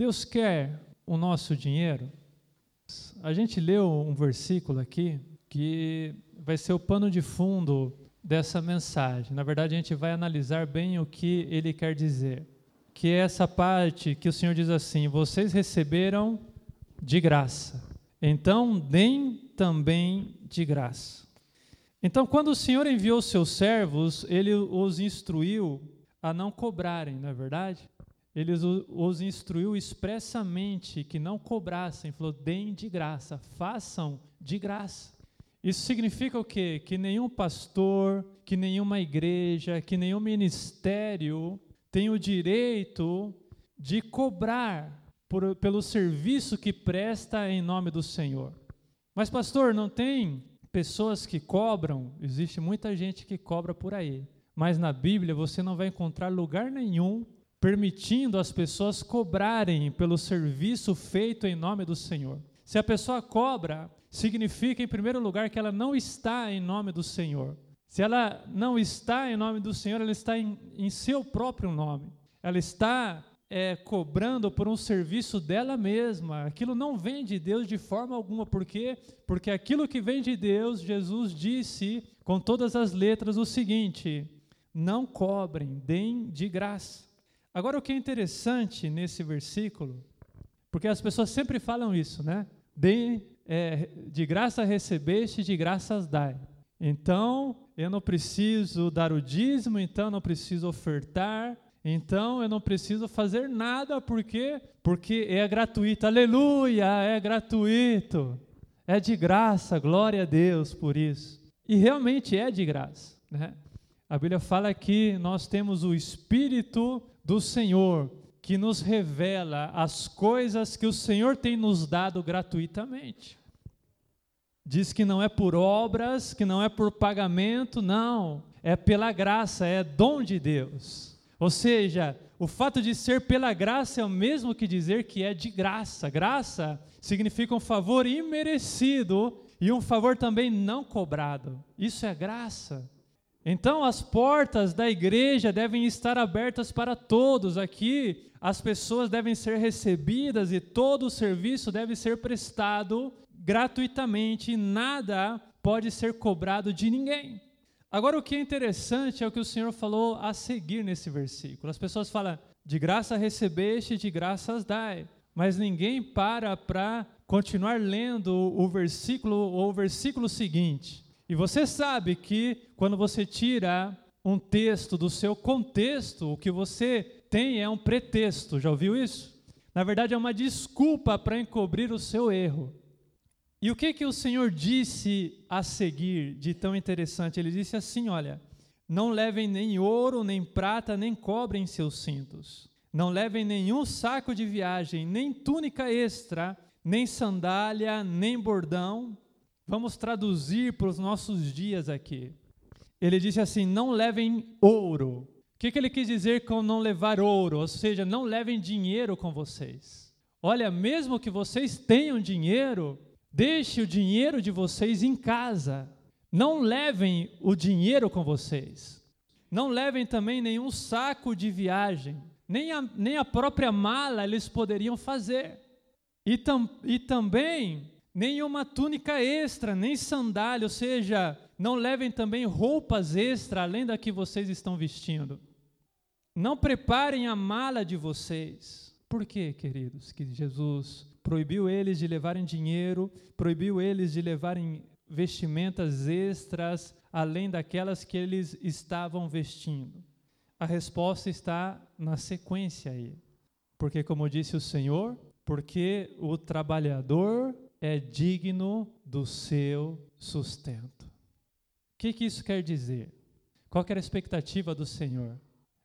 Deus quer o nosso dinheiro? A gente leu um versículo aqui que vai ser o pano de fundo dessa mensagem. Na verdade, a gente vai analisar bem o que ele quer dizer. Que é essa parte que o Senhor diz assim: Vocês receberam de graça, então deem também de graça. Então, quando o Senhor enviou seus servos, ele os instruiu a não cobrarem, não é verdade? Ele os instruiu expressamente que não cobrassem, falou: deem de graça, façam de graça. Isso significa o quê? Que nenhum pastor, que nenhuma igreja, que nenhum ministério tem o direito de cobrar por, pelo serviço que presta em nome do Senhor. Mas, pastor, não tem pessoas que cobram? Existe muita gente que cobra por aí. Mas na Bíblia você não vai encontrar lugar nenhum permitindo as pessoas cobrarem pelo serviço feito em nome do Senhor. Se a pessoa cobra, significa, em primeiro lugar, que ela não está em nome do Senhor. Se ela não está em nome do Senhor, ela está em, em seu próprio nome. Ela está é, cobrando por um serviço dela mesma. Aquilo não vem de Deus de forma alguma. Por quê? Porque aquilo que vem de Deus, Jesus disse com todas as letras o seguinte: não cobrem, deem de graça. Agora, o que é interessante nesse versículo, porque as pessoas sempre falam isso, né? Deem é, de graça recebeste, de graças dai. Então, eu não preciso dar o dízimo, então eu não preciso ofertar, então eu não preciso fazer nada, por quê? Porque é gratuito. Aleluia, é gratuito. É de graça, glória a Deus por isso. E realmente é de graça, né? A Bíblia fala que nós temos o Espírito do Senhor que nos revela as coisas que o Senhor tem nos dado gratuitamente. Diz que não é por obras, que não é por pagamento, não, é pela graça, é dom de Deus. Ou seja, o fato de ser pela graça é o mesmo que dizer que é de graça. Graça significa um favor imerecido e um favor também não cobrado. Isso é graça. Então, as portas da igreja devem estar abertas para todos. Aqui, as pessoas devem ser recebidas e todo o serviço deve ser prestado gratuitamente, nada pode ser cobrado de ninguém. Agora, o que é interessante é o que o Senhor falou a seguir nesse versículo. As pessoas falam, de graça recebeste, de graças dai. Mas ninguém para para continuar lendo o versículo ou o versículo seguinte. E você sabe que quando você tira um texto do seu contexto, o que você tem é um pretexto. Já ouviu isso? Na verdade, é uma desculpa para encobrir o seu erro. E o que que o Senhor disse a seguir de tão interessante? Ele disse assim: Olha, não levem nem ouro, nem prata, nem cobre em seus cintos. Não levem nenhum saco de viagem, nem túnica extra, nem sandália, nem bordão. Vamos traduzir para os nossos dias aqui. Ele disse assim: Não levem ouro. O que, que ele quis dizer com não levar ouro? Ou seja, não levem dinheiro com vocês. Olha, mesmo que vocês tenham dinheiro, Deixe o dinheiro de vocês em casa. Não levem o dinheiro com vocês. Não levem também nenhum saco de viagem. Nem a, nem a própria mala eles poderiam fazer. E, tam, e também nenhuma túnica extra, nem sandália, ou seja, não levem também roupas extra além da que vocês estão vestindo. Não preparem a mala de vocês. Por quê, queridos, que Jesus proibiu eles de levarem dinheiro, proibiu eles de levarem vestimentas extras além daquelas que eles estavam vestindo. A resposta está na sequência aí. Porque, como disse o Senhor, porque o trabalhador é digno do seu sustento. O que, que isso quer dizer? Qual era a expectativa do Senhor?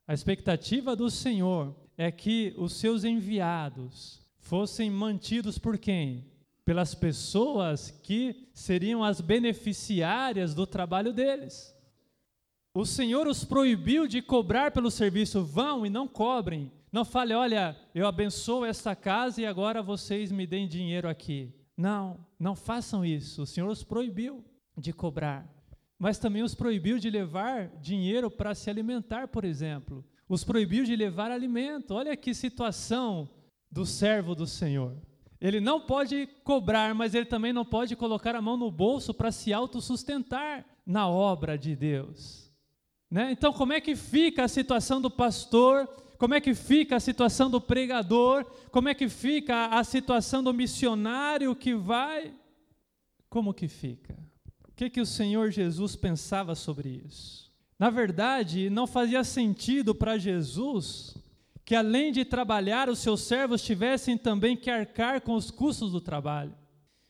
A expectativa do Senhor é que os seus enviados, fossem mantidos por quem? Pelas pessoas que seriam as beneficiárias do trabalho deles. O Senhor os proibiu de cobrar pelo serviço, vão e não cobrem. Não fale, olha, eu abençoo esta casa e agora vocês me deem dinheiro aqui. Não, não façam isso. O Senhor os proibiu de cobrar. Mas também os proibiu de levar dinheiro para se alimentar, por exemplo. Os proibiu de levar alimento. Olha que situação do servo do Senhor. Ele não pode cobrar, mas ele também não pode colocar a mão no bolso para se autossustentar na obra de Deus. Né? Então, como é que fica a situação do pastor? Como é que fica a situação do pregador? Como é que fica a situação do missionário que vai? Como que fica? O que, que o Senhor Jesus pensava sobre isso? Na verdade, não fazia sentido para Jesus que além de trabalhar, os seus servos tivessem também que arcar com os custos do trabalho,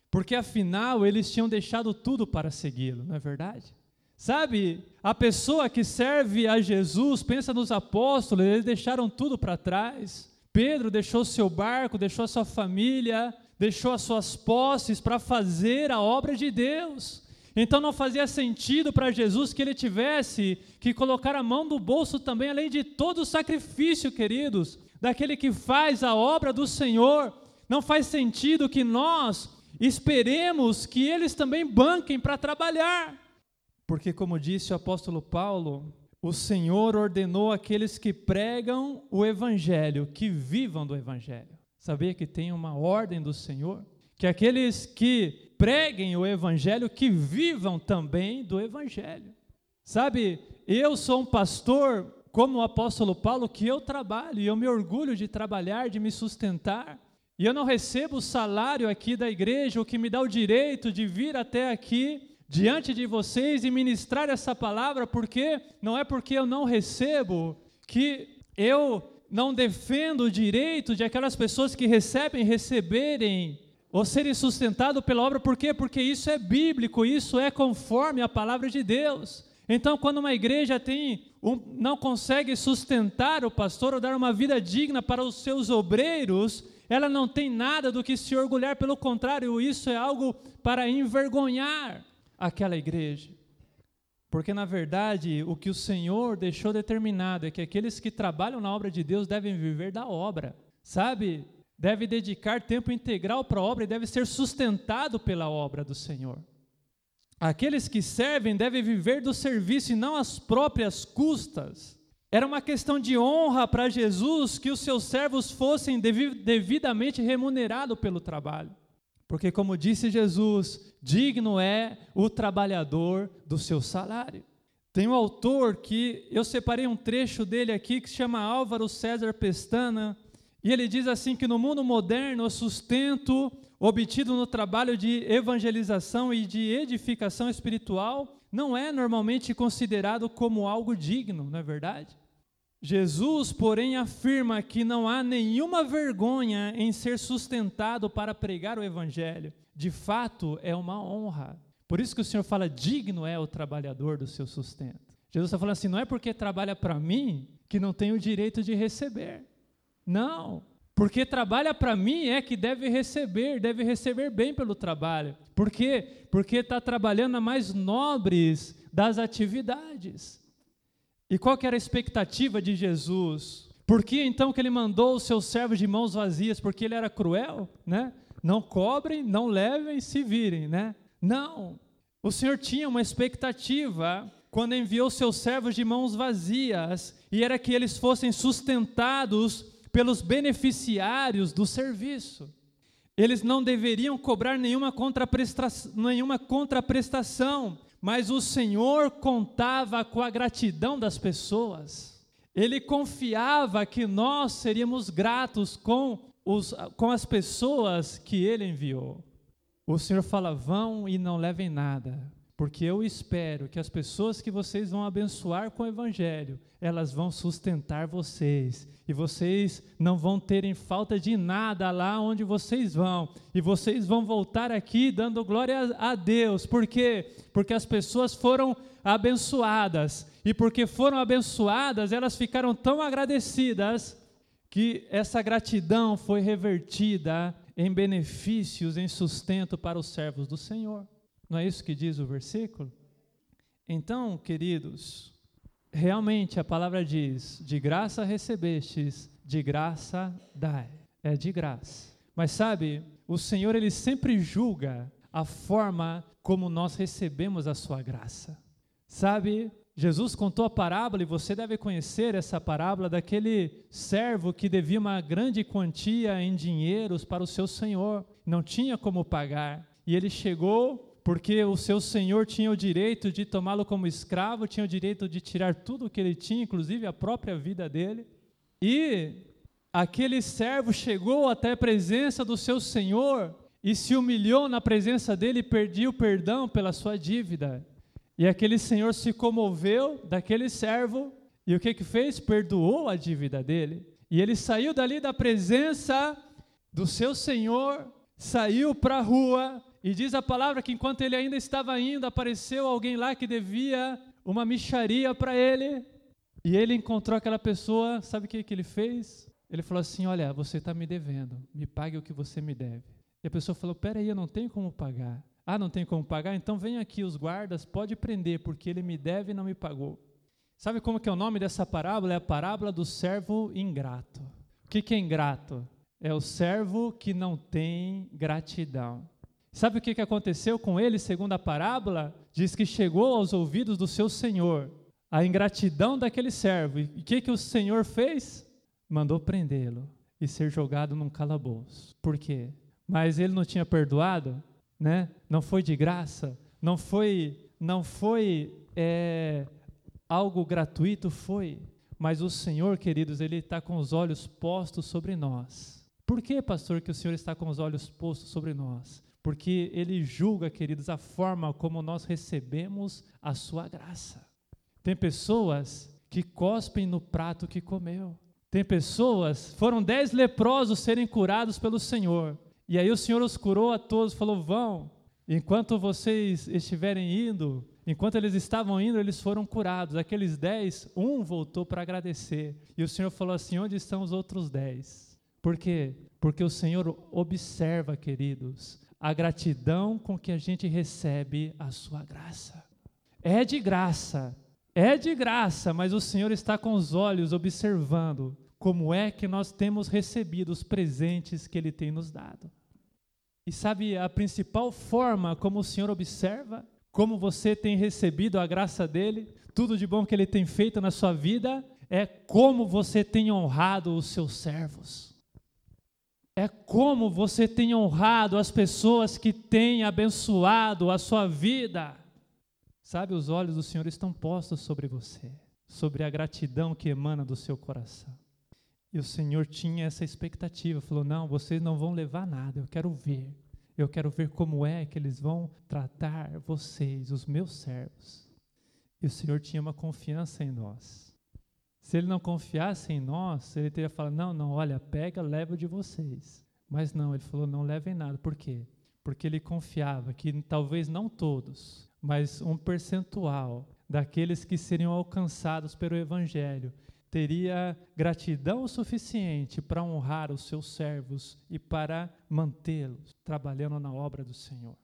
porque afinal eles tinham deixado tudo para segui-lo, não é verdade? Sabe, a pessoa que serve a Jesus, pensa nos apóstolos, eles deixaram tudo para trás. Pedro deixou seu barco, deixou a sua família, deixou as suas posses para fazer a obra de Deus. Então não fazia sentido para Jesus que ele tivesse que colocar a mão no bolso também, além de todo o sacrifício, queridos, daquele que faz a obra do Senhor. Não faz sentido que nós esperemos que eles também banquem para trabalhar. Porque, como disse o apóstolo Paulo, o Senhor ordenou aqueles que pregam o Evangelho que vivam do Evangelho. Sabia que tem uma ordem do Senhor? Que aqueles que preguem o Evangelho, que vivam também do Evangelho. Sabe, eu sou um pastor, como o apóstolo Paulo, que eu trabalho, e eu me orgulho de trabalhar, de me sustentar. E eu não recebo o salário aqui da igreja, o que me dá o direito de vir até aqui diante de vocês e ministrar essa palavra, porque não é porque eu não recebo que eu não defendo o direito de aquelas pessoas que recebem receberem ou serem sustentados pela obra, por quê? Porque isso é bíblico, isso é conforme a palavra de Deus. Então, quando uma igreja tem um, não consegue sustentar o pastor ou dar uma vida digna para os seus obreiros, ela não tem nada do que se orgulhar, pelo contrário, isso é algo para envergonhar aquela igreja. Porque, na verdade, o que o Senhor deixou determinado é que aqueles que trabalham na obra de Deus devem viver da obra. Sabe? deve dedicar tempo integral para a obra e deve ser sustentado pela obra do Senhor. Aqueles que servem devem viver do serviço e não às próprias custas. Era uma questão de honra para Jesus que os seus servos fossem devidamente remunerados pelo trabalho. Porque, como disse Jesus, digno é o trabalhador do seu salário. Tem um autor que eu separei um trecho dele aqui que se chama Álvaro César Pestana, e ele diz assim que no mundo moderno o sustento obtido no trabalho de evangelização e de edificação espiritual não é normalmente considerado como algo digno, não é verdade? Jesus, porém, afirma que não há nenhuma vergonha em ser sustentado para pregar o evangelho. De fato, é uma honra. Por isso que o Senhor fala: digno é o trabalhador do seu sustento. Jesus está falando assim: não é porque trabalha para mim que não tem o direito de receber. Não, porque trabalha para mim é que deve receber, deve receber bem pelo trabalho. Por quê? Porque está trabalhando na mais nobres das atividades. E qual que era a expectativa de Jesus? Por que então que ele mandou os seus servos de mãos vazias? Porque ele era cruel, né? Não cobrem, não levem, se virem, né? Não. O Senhor tinha uma expectativa quando enviou seus servos de mãos vazias, e era que eles fossem sustentados pelos beneficiários do serviço. Eles não deveriam cobrar nenhuma contraprestação, nenhuma contraprestação, mas o Senhor contava com a gratidão das pessoas. Ele confiava que nós seríamos gratos com, os, com as pessoas que ele enviou. O Senhor fala: vão e não levem nada, porque eu espero que as pessoas que vocês vão abençoar com o Evangelho, elas vão sustentar vocês, e vocês não vão terem falta de nada lá onde vocês vão, e vocês vão voltar aqui dando glória a Deus, por quê? Porque as pessoas foram abençoadas, e porque foram abençoadas, elas ficaram tão agradecidas, que essa gratidão foi revertida em benefícios, em sustento para os servos do Senhor. Não é isso que diz o versículo? Então, queridos, realmente a palavra diz: de graça recebestes, de graça dai. É de graça. Mas sabe, o Senhor ele sempre julga a forma como nós recebemos a sua graça. Sabe, Jesus contou a parábola, e você deve conhecer essa parábola, daquele servo que devia uma grande quantia em dinheiros para o seu senhor, não tinha como pagar. E ele chegou porque o seu senhor tinha o direito de tomá-lo como escravo, tinha o direito de tirar tudo o que ele tinha, inclusive a própria vida dele. E aquele servo chegou até a presença do seu senhor e se humilhou na presença dele e pediu perdão pela sua dívida. E aquele senhor se comoveu daquele servo e o que que fez? Perdoou a dívida dele. E ele saiu dali da presença do seu senhor, saiu para a rua e diz a palavra que enquanto ele ainda estava indo, apareceu alguém lá que devia uma micharia para ele. E ele encontrou aquela pessoa, sabe o que, que ele fez? Ele falou assim: Olha, você está me devendo, me pague o que você me deve. E a pessoa falou: Peraí, eu não tenho como pagar. Ah, não tem como pagar? Então vem aqui os guardas, pode prender, porque ele me deve e não me pagou. Sabe como que é o nome dessa parábola? É a parábola do servo ingrato. O que, que é ingrato? É o servo que não tem gratidão. Sabe o que, aconteceu com ele, segundo a parábola? Diz que chegou aos ouvidos do seu senhor a ingratidão daquele servo. E o que, que o senhor fez? Mandou prendê-lo e ser jogado num calabouço. Por quê? Mas ele não tinha perdoado? né? Não foi de graça, não foi, não foi é, algo gratuito, foi. Mas o Senhor, queridos, Ele está com os olhos postos sobre nós. Por que, pastor, que o Senhor está com os olhos postos sobre nós? Porque Ele julga, queridos, a forma como nós recebemos a Sua graça. Tem pessoas que cospem no prato que comeu. Tem pessoas, foram dez leprosos serem curados pelo Senhor. E aí o Senhor os curou a todos, falou: vão, enquanto vocês estiverem indo, enquanto eles estavam indo, eles foram curados. Aqueles dez, um voltou para agradecer. E o Senhor falou assim: onde estão os outros dez? Por quê? Porque o Senhor observa, queridos, a gratidão com que a gente recebe a sua graça. É de graça, é de graça, mas o Senhor está com os olhos observando como é que nós temos recebido os presentes que Ele tem nos dado. E sabe a principal forma como o Senhor observa como você tem recebido a graça dele, tudo de bom que ele tem feito na sua vida, é como você tem honrado os seus servos. É como você tem honrado as pessoas que têm abençoado a sua vida. Sabe, os olhos do Senhor estão postos sobre você, sobre a gratidão que emana do seu coração. E o Senhor tinha essa expectativa, falou: Não, vocês não vão levar nada, eu quero ver. Eu quero ver como é que eles vão tratar vocês, os meus servos. E o Senhor tinha uma confiança em nós. Se ele não confiasse em nós, ele teria falado: Não, não, olha, pega, leva de vocês. Mas não, ele falou: Não levem nada. Por quê? Porque ele confiava que talvez não todos, mas um percentual daqueles que seriam alcançados pelo Evangelho teria gratidão suficiente para honrar os seus servos e para mantê-los trabalhando na obra do Senhor.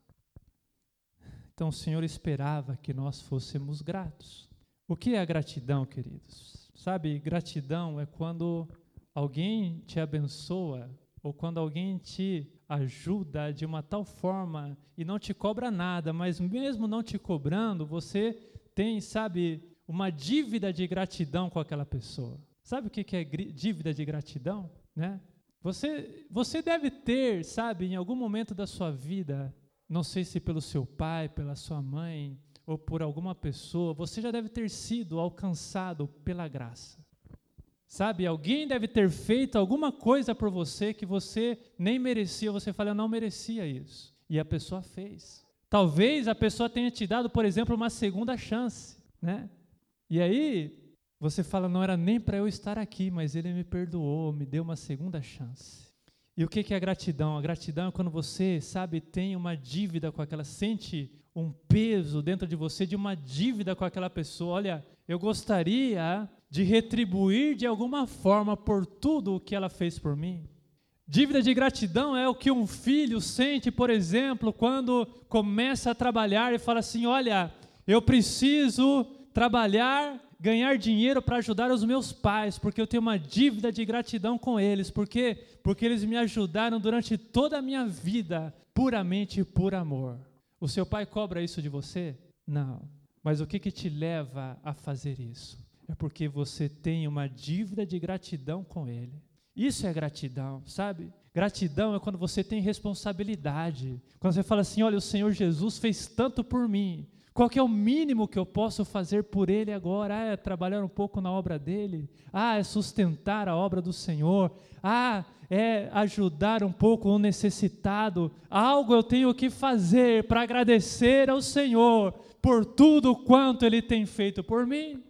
Então o Senhor esperava que nós fôssemos gratos. O que é a gratidão, queridos? Sabe, gratidão é quando alguém te abençoa ou quando alguém te ajuda de uma tal forma e não te cobra nada, mas mesmo não te cobrando, você tem, sabe, uma dívida de gratidão com aquela pessoa. Sabe o que é dívida de gratidão? Né? Você, você deve ter, sabe, em algum momento da sua vida, não sei se pelo seu pai, pela sua mãe ou por alguma pessoa, você já deve ter sido alcançado pela graça. Sabe, alguém deve ter feito alguma coisa por você que você nem merecia, você fala, eu não merecia isso. E a pessoa fez. Talvez a pessoa tenha te dado, por exemplo, uma segunda chance, né? E aí você fala, não era nem para eu estar aqui, mas ele me perdoou, me deu uma segunda chance. E o que é gratidão? A gratidão é quando você, sabe, tem uma dívida com aquela, sente um peso dentro de você de uma dívida com aquela pessoa. Olha, eu gostaria de retribuir de alguma forma por tudo o que ela fez por mim. Dívida de gratidão é o que um filho sente, por exemplo, quando começa a trabalhar e fala assim: Olha, eu preciso trabalhar, ganhar dinheiro para ajudar os meus pais, porque eu tenho uma dívida de gratidão com eles, porque porque eles me ajudaram durante toda a minha vida, puramente por amor. O seu pai cobra isso de você? Não. Mas o que, que te leva a fazer isso? É porque você tem uma dívida de gratidão com Ele. Isso é gratidão, sabe? Gratidão é quando você tem responsabilidade. Quando você fala assim: olha, o Senhor Jesus fez tanto por mim. Qual é o mínimo que eu posso fazer por Ele agora? Ah, é trabalhar um pouco na obra dele. Ah, é sustentar a obra do Senhor. Ah, é ajudar um pouco o necessitado. Algo eu tenho que fazer para agradecer ao Senhor por tudo quanto Ele tem feito por mim.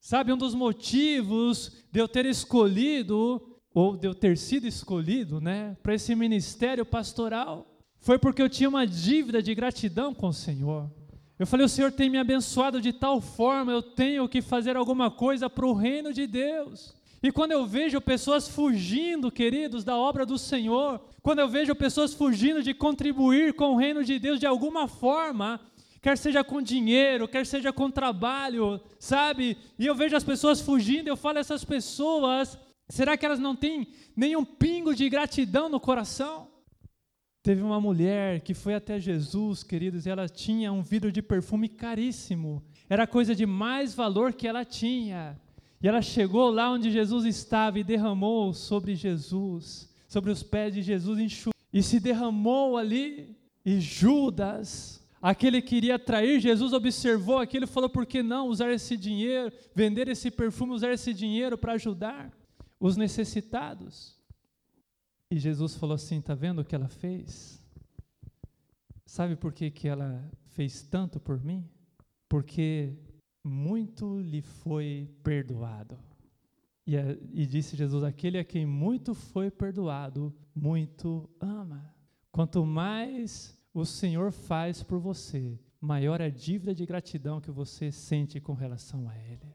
Sabe, um dos motivos de eu ter escolhido ou de eu ter sido escolhido, né, para esse ministério pastoral, foi porque eu tinha uma dívida de gratidão com o Senhor. Eu falei, o Senhor tem me abençoado de tal forma, eu tenho que fazer alguma coisa para o reino de Deus. E quando eu vejo pessoas fugindo, queridos, da obra do Senhor, quando eu vejo pessoas fugindo de contribuir com o reino de Deus de alguma forma, quer seja com dinheiro, quer seja com trabalho, sabe? E eu vejo as pessoas fugindo, eu falo, essas pessoas Será que elas não têm nenhum pingo de gratidão no coração? Teve uma mulher que foi até Jesus, queridos, e ela tinha um vidro de perfume caríssimo. Era coisa de mais valor que ela tinha. E ela chegou lá onde Jesus estava e derramou sobre Jesus, sobre os pés de Jesus, enxugou, e se derramou ali. E Judas, aquele que iria trair Jesus, observou aquilo e falou: por que não usar esse dinheiro, vender esse perfume, usar esse dinheiro para ajudar? os necessitados. E Jesus falou assim: está vendo o que ela fez? Sabe por que, que ela fez tanto por mim? Porque muito lhe foi perdoado. E, e disse Jesus: aquele a quem muito foi perdoado, muito ama. Quanto mais o Senhor faz por você, maior é a dívida de gratidão que você sente com relação a Ele.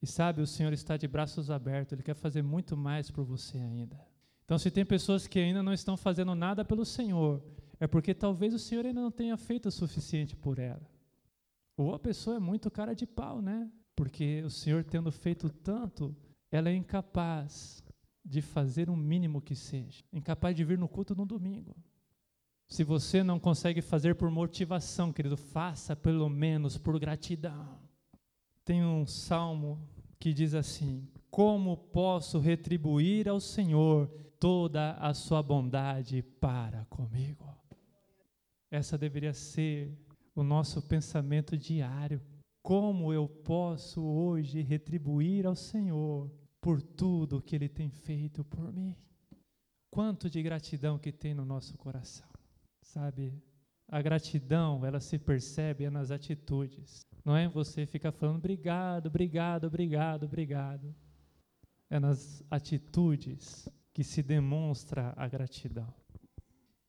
E sabe, o Senhor está de braços abertos, Ele quer fazer muito mais por você ainda. Então, se tem pessoas que ainda não estão fazendo nada pelo Senhor, é porque talvez o Senhor ainda não tenha feito o suficiente por ela. Ou a pessoa é muito cara de pau, né? Porque o Senhor tendo feito tanto, ela é incapaz de fazer o um mínimo que seja, incapaz de vir no culto no domingo. Se você não consegue fazer por motivação, querido, faça pelo menos por gratidão tem um salmo que diz assim: Como posso retribuir ao Senhor toda a sua bondade para comigo? Essa deveria ser o nosso pensamento diário. Como eu posso hoje retribuir ao Senhor por tudo que Ele tem feito por mim? Quanto de gratidão que tem no nosso coração, sabe? A gratidão, ela se percebe nas atitudes. Não é você ficar falando obrigado, obrigado, obrigado, obrigado. É nas atitudes que se demonstra a gratidão.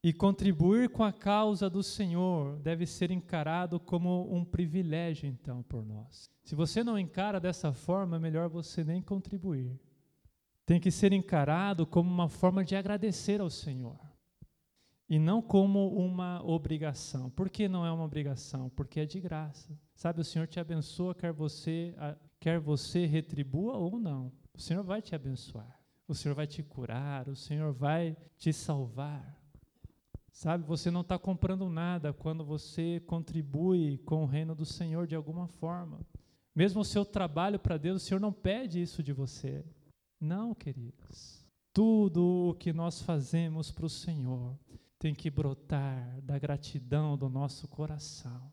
E contribuir com a causa do Senhor deve ser encarado como um privilégio, então, por nós. Se você não encara dessa forma, é melhor você nem contribuir. Tem que ser encarado como uma forma de agradecer ao Senhor e não como uma obrigação. Por que não é uma obrigação? Porque é de graça. Sabe, o Senhor te abençoa, quer você, quer você retribua ou não. O Senhor vai te abençoar. O Senhor vai te curar, o Senhor vai te salvar. Sabe, você não está comprando nada quando você contribui com o reino do Senhor de alguma forma. Mesmo o seu trabalho para Deus, o Senhor não pede isso de você. Não, queridos. Tudo o que nós fazemos para o Senhor tem que brotar da gratidão do nosso coração.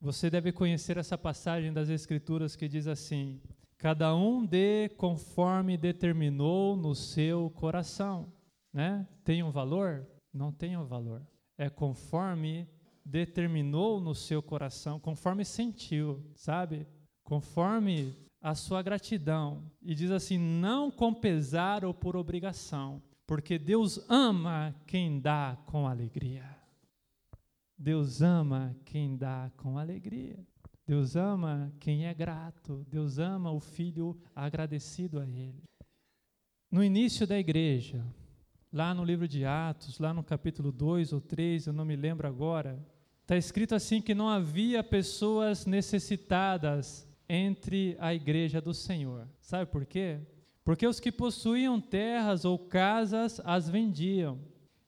Você deve conhecer essa passagem das Escrituras que diz assim: Cada um dê conforme determinou no seu coração. Né? Tem um valor? Não tem um valor. É conforme determinou no seu coração, conforme sentiu, sabe? Conforme a sua gratidão. E diz assim: não com pesar ou por obrigação, porque Deus ama quem dá com alegria. Deus ama quem dá com alegria. Deus ama quem é grato. Deus ama o filho agradecido a Ele. No início da igreja, lá no livro de Atos, lá no capítulo 2 ou 3, eu não me lembro agora, está escrito assim que não havia pessoas necessitadas entre a igreja do Senhor. Sabe por quê? Porque os que possuíam terras ou casas as vendiam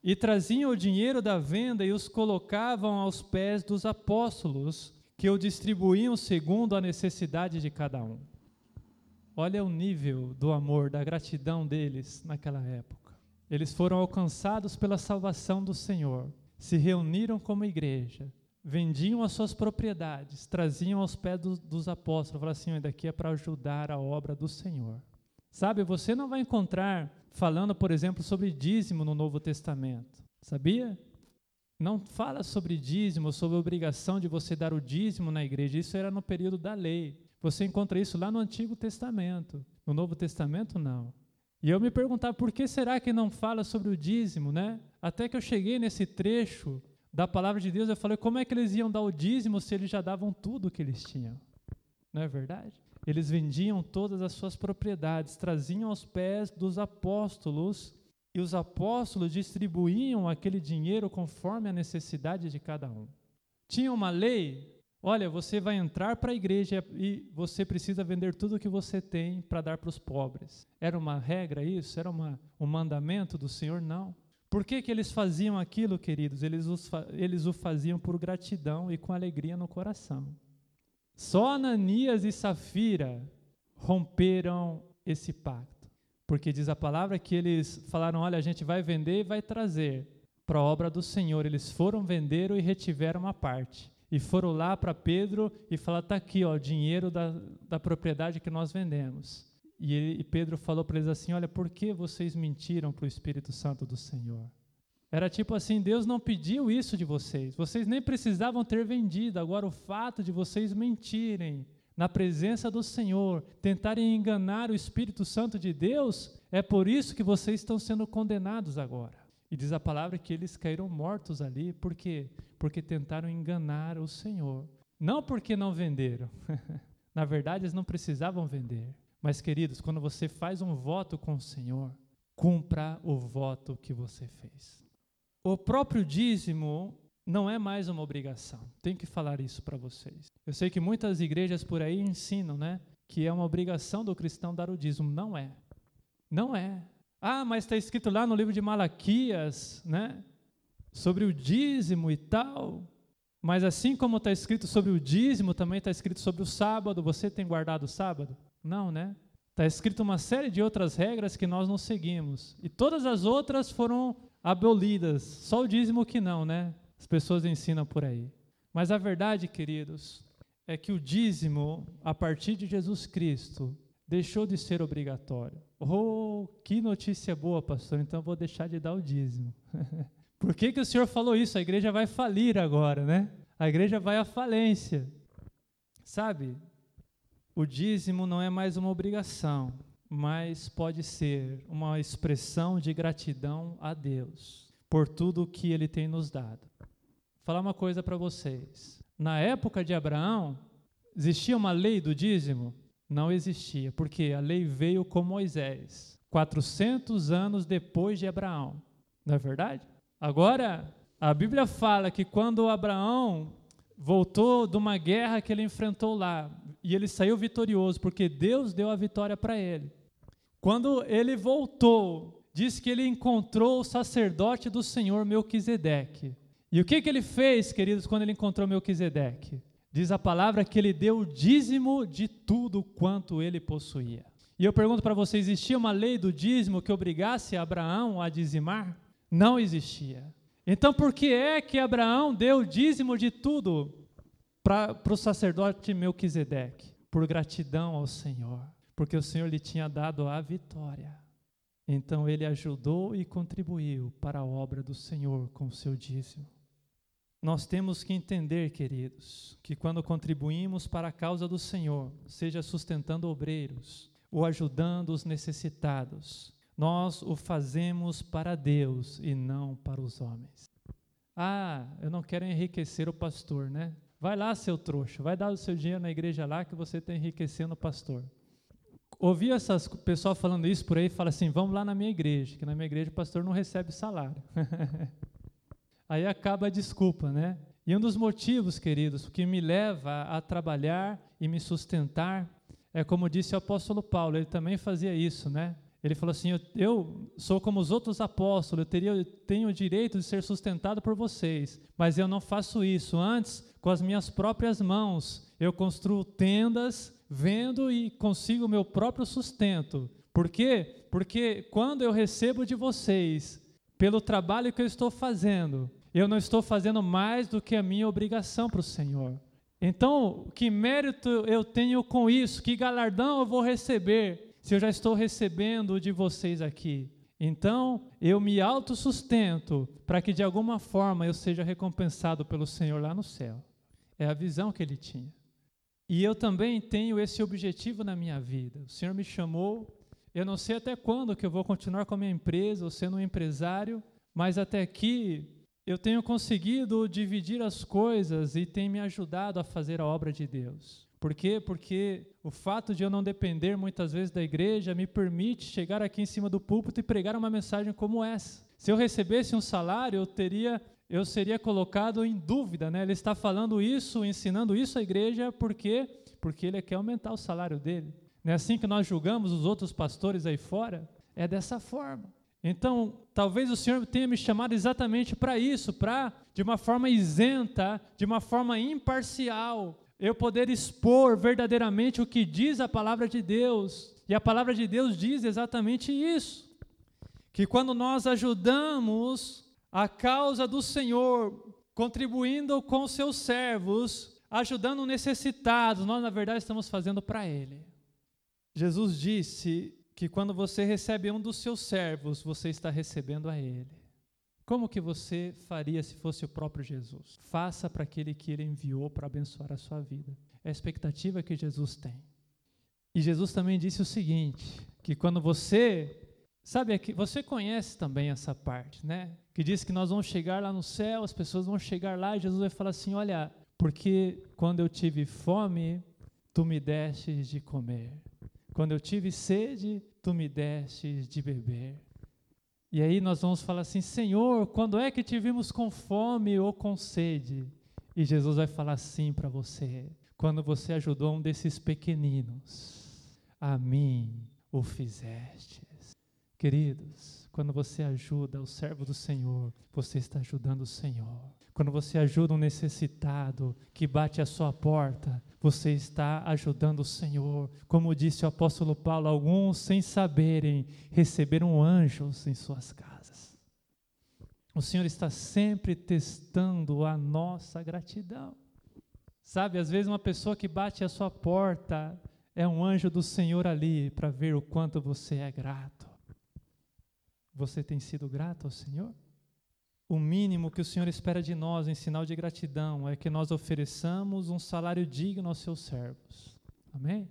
e traziam o dinheiro da venda e os colocavam aos pés dos apóstolos, que o distribuíam segundo a necessidade de cada um. Olha o nível do amor, da gratidão deles naquela época. Eles foram alcançados pela salvação do Senhor, se reuniram como igreja, vendiam as suas propriedades, traziam aos pés do, dos apóstolos, falaram assim: daqui é para ajudar a obra do Senhor. Sabe, você não vai encontrar falando, por exemplo, sobre dízimo no Novo Testamento. Sabia? Não fala sobre dízimo, sobre a obrigação de você dar o dízimo na igreja. Isso era no período da lei. Você encontra isso lá no Antigo Testamento. No Novo Testamento, não. E eu me perguntava por que será que não fala sobre o dízimo, né? Até que eu cheguei nesse trecho da palavra de Deus, eu falei, como é que eles iam dar o dízimo se eles já davam tudo o que eles tinham? Não é verdade? Eles vendiam todas as suas propriedades, traziam aos pés dos apóstolos e os apóstolos distribuíam aquele dinheiro conforme a necessidade de cada um. Tinha uma lei, olha, você vai entrar para a igreja e você precisa vender tudo o que você tem para dar para os pobres. Era uma regra isso? Era uma, um mandamento do Senhor? Não. Por que, que eles faziam aquilo, queridos? Eles, os, eles o faziam por gratidão e com alegria no coração. Só Ananias e Safira romperam esse pacto. Porque diz a palavra que eles falaram: olha, a gente vai vender e vai trazer para a obra do Senhor. Eles foram, venderam e retiveram uma parte. E foram lá para Pedro e falaram: está aqui ó, o dinheiro da, da propriedade que nós vendemos. E, ele, e Pedro falou para eles assim: olha, por que vocês mentiram para o Espírito Santo do Senhor? Era tipo assim: Deus não pediu isso de vocês. Vocês nem precisavam ter vendido. Agora, o fato de vocês mentirem na presença do Senhor, tentarem enganar o Espírito Santo de Deus, é por isso que vocês estão sendo condenados agora. E diz a palavra que eles caíram mortos ali, por quê? Porque tentaram enganar o Senhor. Não porque não venderam. na verdade, eles não precisavam vender. Mas, queridos, quando você faz um voto com o Senhor, cumpra o voto que você fez. O próprio dízimo não é mais uma obrigação. Tenho que falar isso para vocês. Eu sei que muitas igrejas por aí ensinam, né, que é uma obrigação do cristão dar o dízimo. Não é. Não é. Ah, mas está escrito lá no livro de Malaquias, né, sobre o dízimo e tal. Mas assim como está escrito sobre o dízimo, também está escrito sobre o sábado. Você tem guardado o sábado? Não, né? Está escrito uma série de outras regras que nós não seguimos. E todas as outras foram abolidas. Só o dízimo que não, né? As pessoas ensinam por aí. Mas a verdade, queridos, é que o dízimo, a partir de Jesus Cristo, deixou de ser obrigatório. Oh, que notícia boa, pastor, então vou deixar de dar o dízimo. Por que, que o senhor falou isso? A igreja vai falir agora, né? A igreja vai à falência. Sabe, o dízimo não é mais uma obrigação, mas pode ser uma expressão de gratidão a Deus por tudo o que Ele tem nos dado falar uma coisa para vocês. Na época de Abraão, existia uma lei do dízimo? Não existia, porque a lei veio com Moisés, 400 anos depois de Abraão. Não é verdade? Agora, a Bíblia fala que quando Abraão voltou de uma guerra que ele enfrentou lá, e ele saiu vitorioso, porque Deus deu a vitória para ele. Quando ele voltou, diz que ele encontrou o sacerdote do Senhor Melquisedeque. E o que, que ele fez, queridos, quando ele encontrou Melquisedeque? Diz a palavra que ele deu o dízimo de tudo quanto ele possuía. E eu pergunto para você: existia uma lei do dízimo que obrigasse Abraão a dizimar? Não existia. Então, por que é que Abraão deu o dízimo de tudo para o sacerdote Melquisedeque? Por gratidão ao Senhor, porque o Senhor lhe tinha dado a vitória. Então, ele ajudou e contribuiu para a obra do Senhor com o seu dízimo. Nós temos que entender, queridos, que quando contribuímos para a causa do Senhor, seja sustentando obreiros ou ajudando os necessitados, nós o fazemos para Deus e não para os homens. Ah, eu não quero enriquecer o pastor, né? Vai lá, seu trouxa, vai dar o seu dinheiro na igreja lá que você está enriquecendo o pastor. Ouvi essas pessoal falando isso por aí, fala assim: vamos lá na minha igreja, que na minha igreja o pastor não recebe salário. Aí acaba a desculpa, né? E um dos motivos, queridos, que me leva a trabalhar e me sustentar é como disse o apóstolo Paulo, ele também fazia isso, né? Ele falou assim: eu, sou como os outros apóstolos, eu, teria, eu tenho o direito de ser sustentado por vocês, mas eu não faço isso. Antes, com as minhas próprias mãos, eu construo tendas, vendo e consigo o meu próprio sustento. Por quê? Porque quando eu recebo de vocês, pelo trabalho que eu estou fazendo, eu não estou fazendo mais do que a minha obrigação para o Senhor. Então, que mérito eu tenho com isso? Que galardão eu vou receber? se eu já estou recebendo de vocês aqui? Então, eu me autossustento para que de alguma forma eu seja recompensado pelo Senhor lá no céu. É a visão que ele tinha. E eu também tenho esse objetivo na minha vida. O Senhor me chamou, eu não sei até quando que eu vou continuar com a minha empresa ou sendo um empresário, mas até aqui eu tenho conseguido dividir as coisas e tem me ajudado a fazer a obra de Deus. Por quê? Porque o fato de eu não depender muitas vezes da igreja me permite chegar aqui em cima do púlpito e pregar uma mensagem como essa. Se eu recebesse um salário, eu teria eu seria colocado em dúvida, né? Ele está falando isso, ensinando isso à igreja, por quê? Porque ele quer aumentar o salário dele. Não é assim que nós julgamos os outros pastores aí fora? É dessa forma. Então, talvez o Senhor tenha me chamado exatamente para isso, para, de uma forma isenta, de uma forma imparcial, eu poder expor verdadeiramente o que diz a palavra de Deus. E a palavra de Deus diz exatamente isso: que quando nós ajudamos a causa do Senhor, contribuindo com seus servos, ajudando necessitados, nós na verdade estamos fazendo para Ele. Jesus disse que quando você recebe um dos seus servos, você está recebendo a Ele. Como que você faria se fosse o próprio Jesus? Faça para aquele que ele enviou para abençoar a sua vida. É a expectativa que Jesus tem. E Jesus também disse o seguinte, que quando você Sabe, aqui, você conhece também essa parte, né? Que diz que nós vamos chegar lá no céu, as pessoas vão chegar lá e Jesus vai falar assim: Olha, porque quando eu tive fome, tu me destes de comer. Quando eu tive sede, tu me destes de beber. E aí nós vamos falar assim: Senhor, quando é que te vimos com fome ou com sede? E Jesus vai falar assim para você: quando você ajudou um desses pequeninos, a mim o fizestes. Queridos, quando você ajuda o servo do Senhor, você está ajudando o Senhor. Quando você ajuda um necessitado que bate à sua porta, você está ajudando o Senhor. Como disse o apóstolo Paulo, alguns, sem saberem, receberam anjos em suas casas. O Senhor está sempre testando a nossa gratidão. Sabe, às vezes uma pessoa que bate à sua porta é um anjo do Senhor ali para ver o quanto você é grato. Você tem sido grato ao Senhor? O mínimo que o Senhor espera de nós em sinal de gratidão é que nós ofereçamos um salário digno aos seus servos. Amém?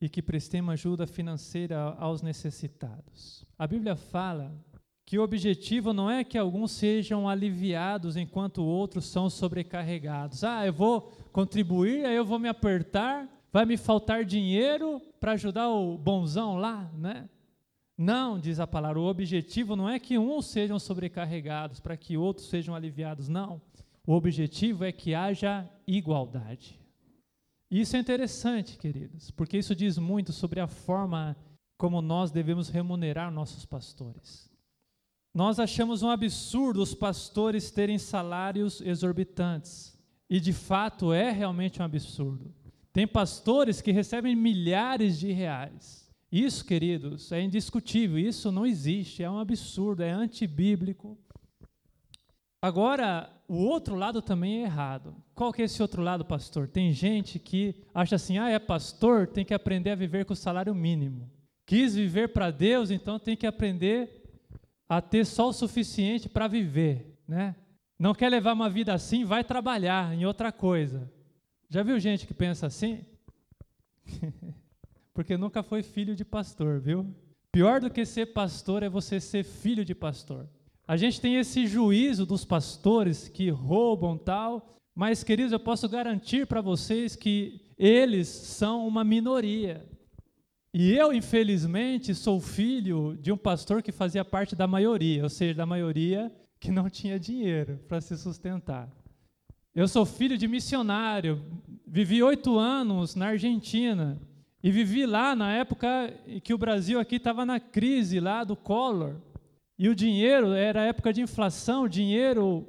E que prestemos ajuda financeira aos necessitados. A Bíblia fala que o objetivo não é que alguns sejam aliviados enquanto outros são sobrecarregados. Ah, eu vou contribuir, aí eu vou me apertar, vai me faltar dinheiro para ajudar o bonzão lá, né? Não, diz a palavra, o objetivo não é que uns sejam sobrecarregados para que outros sejam aliviados, não. O objetivo é que haja igualdade. Isso é interessante, queridos, porque isso diz muito sobre a forma como nós devemos remunerar nossos pastores. Nós achamos um absurdo os pastores terem salários exorbitantes, e de fato é realmente um absurdo. Tem pastores que recebem milhares de reais isso, queridos, é indiscutível, isso não existe, é um absurdo, é antibíblico. Agora, o outro lado também é errado. Qual que é esse outro lado, pastor? Tem gente que acha assim: ah, é pastor, tem que aprender a viver com o salário mínimo. Quis viver para Deus, então tem que aprender a ter só o suficiente para viver, né? Não quer levar uma vida assim, vai trabalhar em outra coisa. Já viu gente que pensa assim? porque nunca foi filho de pastor, viu? Pior do que ser pastor é você ser filho de pastor. A gente tem esse juízo dos pastores que roubam tal, mas queridos, eu posso garantir para vocês que eles são uma minoria. E eu, infelizmente, sou filho de um pastor que fazia parte da maioria, ou seja, da maioria que não tinha dinheiro para se sustentar. Eu sou filho de missionário, vivi oito anos na Argentina, E vivi lá na época em que o Brasil aqui estava na crise lá do Collor. E o dinheiro, era época de inflação, o dinheiro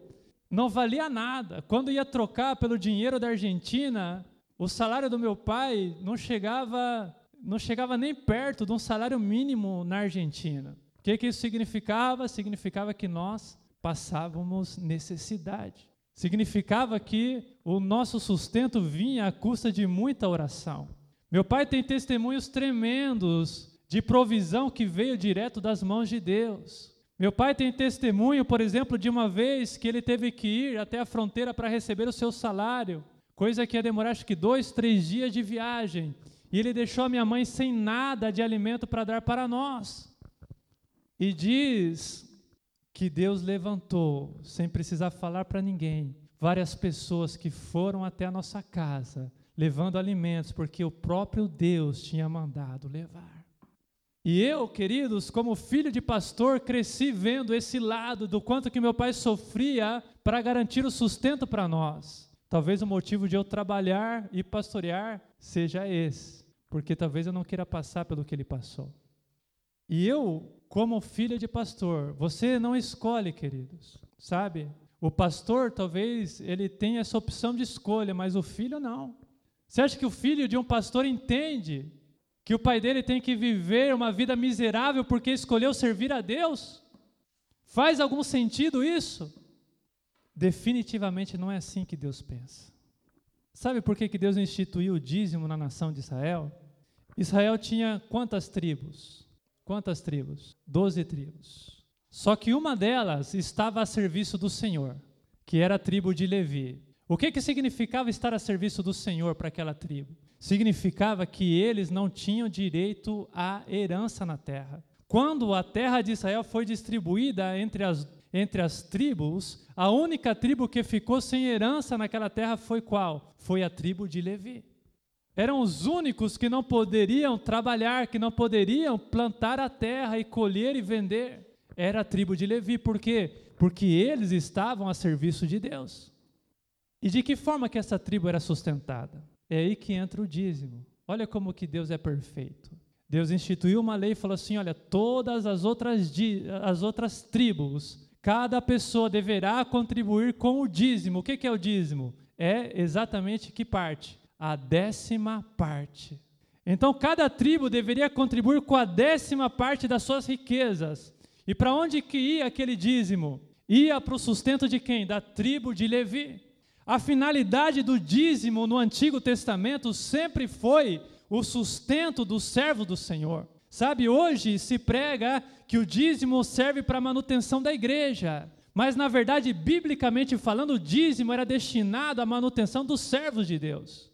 não valia nada. Quando ia trocar pelo dinheiro da Argentina, o salário do meu pai não chegava, não chegava nem perto de um salário mínimo na Argentina. O que, que isso significava? Significava que nós passávamos necessidade. Significava que o nosso sustento vinha à custa de muita oração. Meu pai tem testemunhos tremendos de provisão que veio direto das mãos de Deus. Meu pai tem testemunho, por exemplo, de uma vez que ele teve que ir até a fronteira para receber o seu salário, coisa que ia demorar acho que dois, três dias de viagem. E ele deixou a minha mãe sem nada de alimento para dar para nós. E diz que Deus levantou, sem precisar falar para ninguém, várias pessoas que foram até a nossa casa levando alimentos, porque o próprio Deus tinha mandado levar. E eu, queridos, como filho de pastor, cresci vendo esse lado do quanto que meu pai sofria para garantir o sustento para nós. Talvez o motivo de eu trabalhar e pastorear seja esse, porque talvez eu não queira passar pelo que ele passou. E eu, como filha de pastor, você não escolhe, queridos, sabe? O pastor talvez ele tenha essa opção de escolha, mas o filho não. Você acha que o filho de um pastor entende que o pai dele tem que viver uma vida miserável porque escolheu servir a Deus? Faz algum sentido isso? Definitivamente não é assim que Deus pensa. Sabe por que, que Deus instituiu o dízimo na nação de Israel? Israel tinha quantas tribos? Quantas tribos? Doze tribos. Só que uma delas estava a serviço do Senhor, que era a tribo de Levi. O que, que significava estar a serviço do Senhor para aquela tribo? Significava que eles não tinham direito à herança na terra. Quando a terra de Israel foi distribuída entre as, entre as tribos, a única tribo que ficou sem herança naquela terra foi qual? Foi a tribo de Levi. Eram os únicos que não poderiam trabalhar, que não poderiam plantar a terra e colher e vender. Era a tribo de Levi, por quê? Porque eles estavam a serviço de Deus. E de que forma que essa tribo era sustentada? É aí que entra o dízimo. Olha como que Deus é perfeito. Deus instituiu uma lei e falou assim: olha, todas as outras, as outras tribos, cada pessoa deverá contribuir com o dízimo. O que, é o dízimo? É exatamente que parte? a décima parte. Então, cada tribo deveria contribuir com a décima parte das suas riquezas. E para onde que ia aquele dízimo? Ia para o sustento de quem? Da tribo de Levi. A finalidade do dízimo no Antigo Testamento sempre foi o sustento do servo do Senhor. Sabe, hoje se prega que o dízimo serve para a manutenção da igreja, mas na verdade, biblicamente falando, o dízimo era destinado à manutenção dos servos de Deus.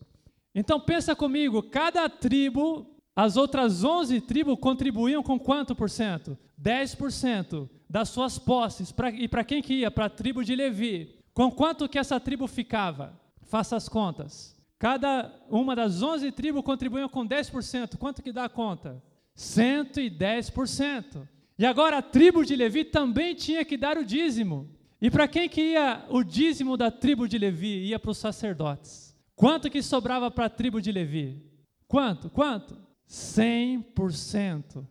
Então pensa comigo, cada tribo, as outras 11 tribos contribuíam com quanto por cento? 10% das suas posses. Pra, e para quem que ia? Para a tribo de Levi. Com quanto que essa tribo ficava? Faça as contas. Cada uma das 11 tribos contribuía com 10%. Quanto que dá a conta? 110%. E agora a tribo de Levi também tinha que dar o dízimo. E para quem que ia o dízimo da tribo de Levi? Ia para os sacerdotes. Quanto que sobrava para a tribo de Levi? Quanto? Quanto? 100%.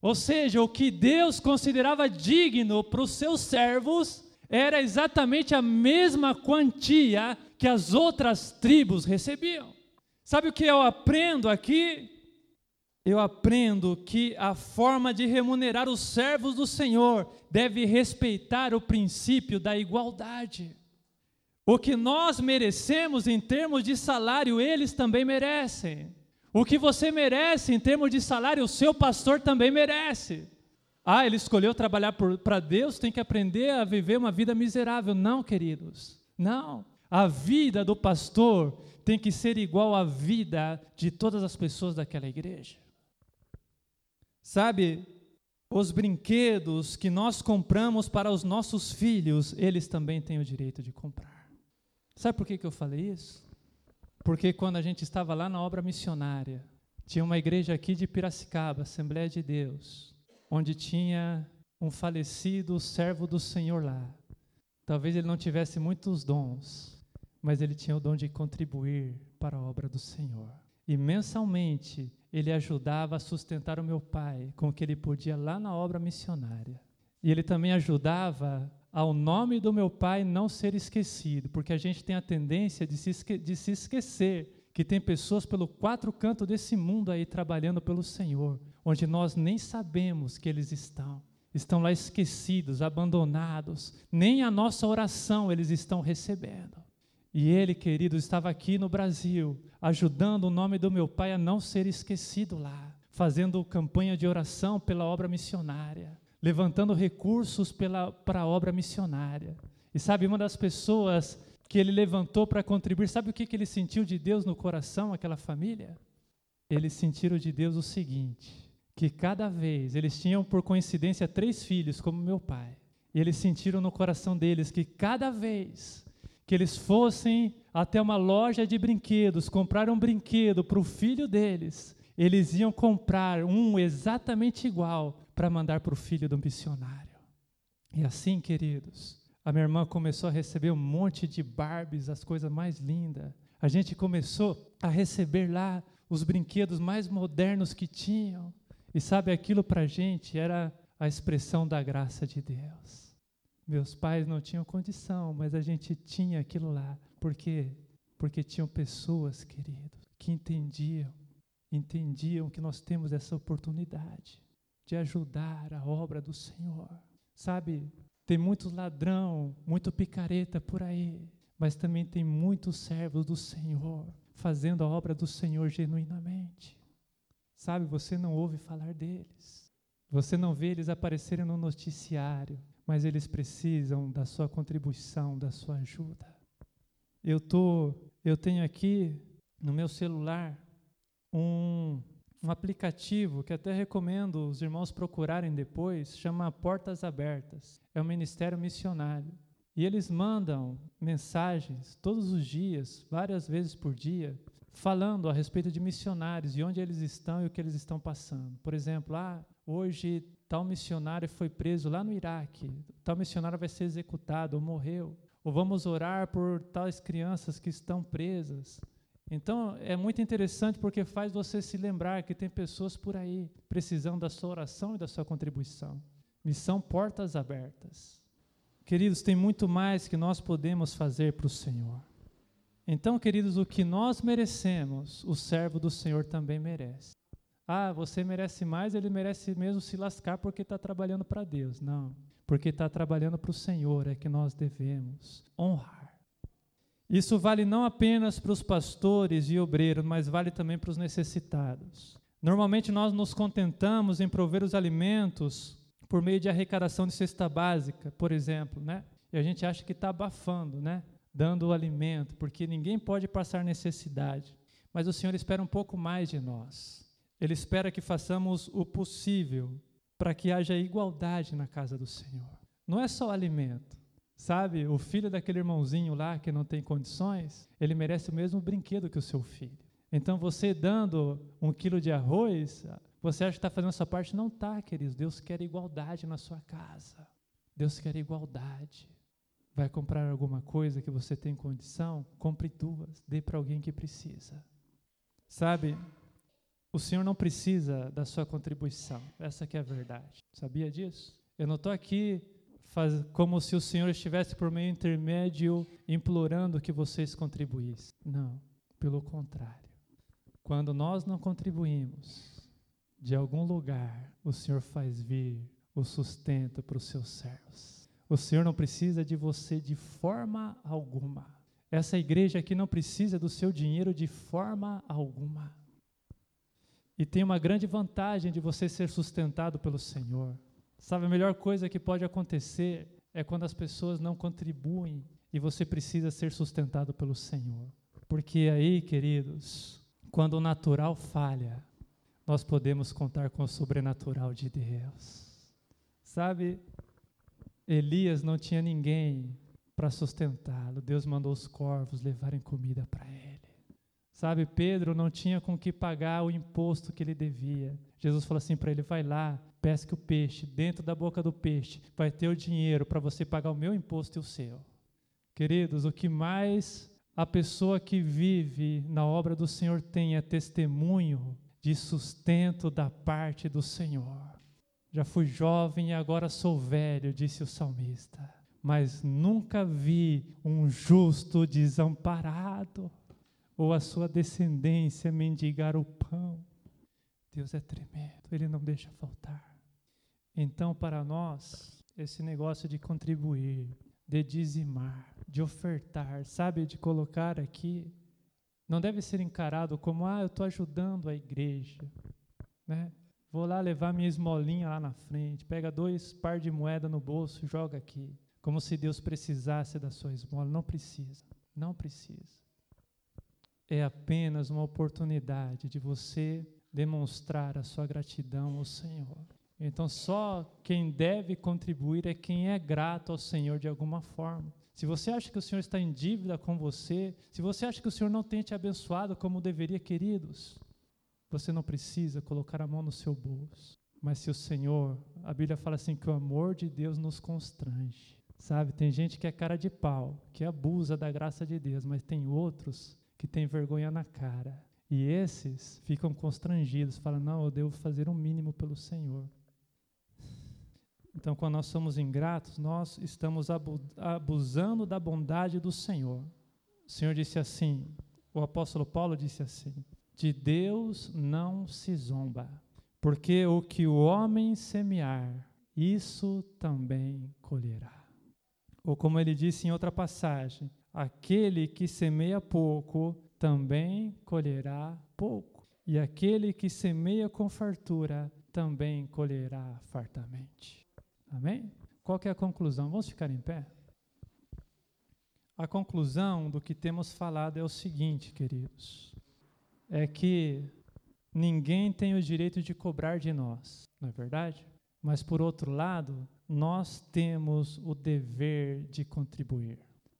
Ou seja, o que Deus considerava digno para os seus servos era exatamente a mesma quantia que as outras tribos recebiam. Sabe o que eu aprendo aqui? Eu aprendo que a forma de remunerar os servos do Senhor deve respeitar o princípio da igualdade. O que nós merecemos em termos de salário, eles também merecem. O que você merece em termos de salário, o seu pastor também merece. Ah, ele escolheu trabalhar para Deus, tem que aprender a viver uma vida miserável. Não, queridos, não. A vida do pastor tem que ser igual à vida de todas as pessoas daquela igreja. Sabe, os brinquedos que nós compramos para os nossos filhos, eles também têm o direito de comprar. Sabe por que, que eu falei isso? Porque quando a gente estava lá na obra missionária, tinha uma igreja aqui de Piracicaba, Assembleia de Deus, onde tinha um falecido servo do Senhor lá. Talvez ele não tivesse muitos dons, mas ele tinha o dom de contribuir para a obra do Senhor. E mensalmente ele ajudava a sustentar o meu pai com o que ele podia lá na obra missionária. E ele também ajudava ao nome do meu pai não ser esquecido, porque a gente tem a tendência de se, esque de se esquecer que tem pessoas pelo quatro cantos desse mundo aí trabalhando pelo Senhor, onde nós nem sabemos que eles estão. Estão lá esquecidos, abandonados, nem a nossa oração eles estão recebendo. E ele, querido, estava aqui no Brasil, ajudando o nome do meu pai a não ser esquecido lá, fazendo campanha de oração pela obra missionária, levantando recursos para a obra missionária. E sabe, uma das pessoas que ele levantou para contribuir, sabe o que, que ele sentiu de Deus no coração, aquela família? Eles sentiram de Deus o seguinte: que cada vez, eles tinham por coincidência três filhos, como meu pai, e eles sentiram no coração deles que cada vez que eles fossem até uma loja de brinquedos, comprar um brinquedo para o filho deles, eles iam comprar um exatamente igual para mandar para o filho do missionário. E assim, queridos, a minha irmã começou a receber um monte de Barbies, as coisas mais lindas. A gente começou a receber lá os brinquedos mais modernos que tinham. E sabe, aquilo para a gente era a expressão da graça de Deus. Meus pais não tinham condição, mas a gente tinha aquilo lá. Por quê? Porque tinham pessoas, queridos, que entendiam, entendiam que nós temos essa oportunidade de ajudar a obra do Senhor. Sabe, tem muitos ladrão, muito picareta por aí, mas também tem muitos servos do Senhor fazendo a obra do Senhor genuinamente. Sabe, você não ouve falar deles. Você não vê eles aparecerem no noticiário, mas eles precisam da sua contribuição, da sua ajuda. Eu tô, eu tenho aqui no meu celular um um aplicativo que até recomendo os irmãos procurarem depois, chama Portas Abertas. É um ministério missionário. E eles mandam mensagens todos os dias, várias vezes por dia, falando a respeito de missionários e onde eles estão e o que eles estão passando. Por exemplo, ah, hoje tal missionário foi preso lá no Iraque, tal missionário vai ser executado ou morreu. Ou vamos orar por tais crianças que estão presas. Então é muito interessante porque faz você se lembrar que tem pessoas por aí precisando da sua oração e da sua contribuição. Missão Portas Abertas. Queridos, tem muito mais que nós podemos fazer para o Senhor. Então, queridos, o que nós merecemos, o servo do Senhor também merece. Ah, você merece mais, ele merece mesmo se lascar porque está trabalhando para Deus. Não, porque está trabalhando para o Senhor, é que nós devemos honrar. Isso vale não apenas para os pastores e obreiros, mas vale também para os necessitados. Normalmente nós nos contentamos em prover os alimentos por meio de arrecadação de cesta básica, por exemplo, né? E a gente acha que está abafando, né? Dando o alimento, porque ninguém pode passar necessidade. Mas o Senhor espera um pouco mais de nós. Ele espera que façamos o possível para que haja igualdade na casa do Senhor. Não é só alimento, Sabe, o filho daquele irmãozinho lá que não tem condições, ele merece o mesmo brinquedo que o seu filho. Então, você dando um quilo de arroz, você acha que está fazendo a sua parte? Não está, queridos. Deus quer igualdade na sua casa. Deus quer igualdade. Vai comprar alguma coisa que você tem condição? Compre duas, dê para alguém que precisa. Sabe, o Senhor não precisa da sua contribuição. Essa que é a verdade. Sabia disso? Eu não estou aqui faz, como se o Senhor estivesse por meio intermédio implorando que vocês contribuíssem. Não, pelo contrário. Quando nós não contribuímos, de algum lugar o Senhor faz vir o sustento para os seus servos. O Senhor não precisa de você de forma alguma. Essa igreja aqui não precisa do seu dinheiro de forma alguma. E tem uma grande vantagem de você ser sustentado pelo Senhor. Sabe, a melhor coisa que pode acontecer é quando as pessoas não contribuem e você precisa ser sustentado pelo Senhor. Porque aí, queridos, quando o natural falha, nós podemos contar com o sobrenatural de Deus. Sabe, Elias não tinha ninguém para sustentá-lo. Deus mandou os corvos levarem comida para ele. Sabe, Pedro não tinha com que pagar o imposto que ele devia. Jesus falou assim para ele: vai lá, pesque o peixe, dentro da boca do peixe vai ter o dinheiro para você pagar o meu imposto e o seu. Queridos, o que mais a pessoa que vive na obra do Senhor tem é testemunho de sustento da parte do Senhor. Já fui jovem e agora sou velho, disse o salmista, mas nunca vi um justo desamparado ou a sua descendência mendigar o pão. Deus é tremendo, Ele não deixa faltar. Então, para nós, esse negócio de contribuir, de dizimar, de ofertar, sabe, de colocar aqui, não deve ser encarado como, ah, eu estou ajudando a igreja, né? Vou lá levar minha esmolinha lá na frente, pega dois par de moeda no bolso, joga aqui, como se Deus precisasse da sua esmola. Não precisa, não precisa. É apenas uma oportunidade de você demonstrar a sua gratidão ao Senhor. Então, só quem deve contribuir é quem é grato ao Senhor de alguma forma. Se você acha que o Senhor está em dívida com você, se você acha que o Senhor não tem te abençoado como deveria, queridos, você não precisa colocar a mão no seu bolso. Mas se o Senhor, a Bíblia fala assim que o amor de Deus nos constrange. Sabe, tem gente que é cara de pau, que abusa da graça de Deus, mas tem outros que têm vergonha na cara. E esses ficam constrangidos, falam: "Não, eu devo fazer o um mínimo pelo Senhor". Então, quando nós somos ingratos, nós estamos abusando da bondade do Senhor. O Senhor disse assim, o apóstolo Paulo disse assim: De Deus não se zomba, porque o que o homem semear, isso também colherá. Ou como ele disse em outra passagem: Aquele que semeia pouco também colherá pouco, e aquele que semeia com fartura também colherá fartamente. Amém? Qual é a conclusão? Vamos ficar em pé? A conclusão do que temos falado é o seguinte, queridos: é que ninguém tem o direito de cobrar de nós, não é verdade? Mas, por outro lado, nós temos o dever de contribuir.